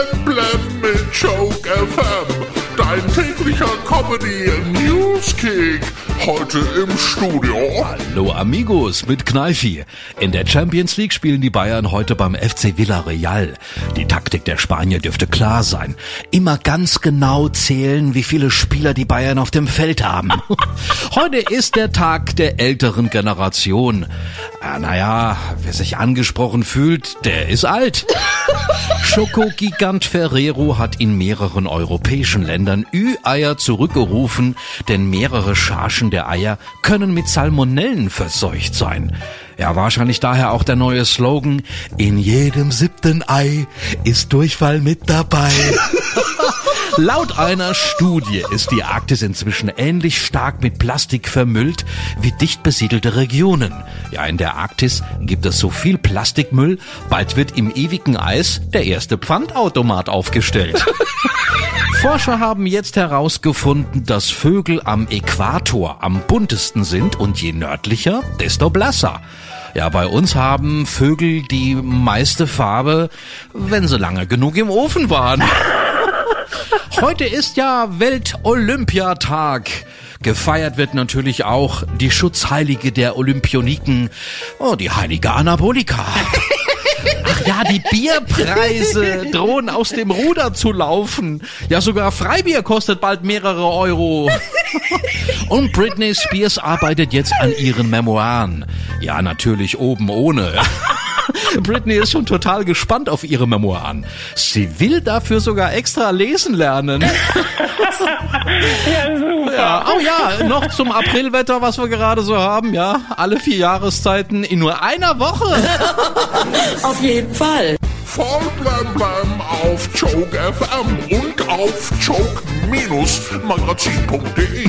Blem Blem mit Joke FM. Dein täglicher Comedy Newskick. Heute im Studio. Hallo Amigos mit Kneifi. In der Champions League spielen die Bayern heute beim FC Villarreal. Die Taktik der Spanier dürfte klar sein. Immer ganz genau zählen, wie viele Spieler die Bayern auf dem Feld haben. heute ist der Tag der älteren Generation. Äh, naja, wer sich angesprochen fühlt, der ist alt. Schokogigant Ferrero hat in mehreren europäischen Ländern Ü-Eier zurückgerufen, denn mehrere Chargen der Eier können mit Salmonellen verseucht sein. Ja, wahrscheinlich daher auch der neue Slogan, in jedem siebten Ei ist Durchfall mit dabei. Laut einer Studie ist die Arktis inzwischen ähnlich stark mit Plastik vermüllt wie dicht besiedelte Regionen. Ja, in der Arktis gibt es so viel Plastikmüll, bald wird im ewigen Eis der erste Pfandautomat aufgestellt. Forscher haben jetzt herausgefunden, dass Vögel am Äquator am buntesten sind und je nördlicher, desto blasser. Ja, bei uns haben Vögel die meiste Farbe, wenn sie lange genug im Ofen waren. Heute ist ja Welt-Olympiatag. Gefeiert wird natürlich auch die Schutzheilige der Olympioniken, oh, die heilige Anabolika. Ach ja, die Bierpreise drohen aus dem Ruder zu laufen. Ja, sogar Freibier kostet bald mehrere Euro. Und Britney Spears arbeitet jetzt an ihren Memoiren. Ja, natürlich oben ohne. Britney ist schon total gespannt auf ihre Memoiren. Sie will dafür sogar extra lesen lernen. Ja, super. Ja, oh ja, noch zum Aprilwetter, was wir gerade so haben, ja. Alle vier Jahreszeiten in nur einer Woche. Auf jeden Fall. Voll Blam Blam auf Joke FM und auf joke-magazin.de.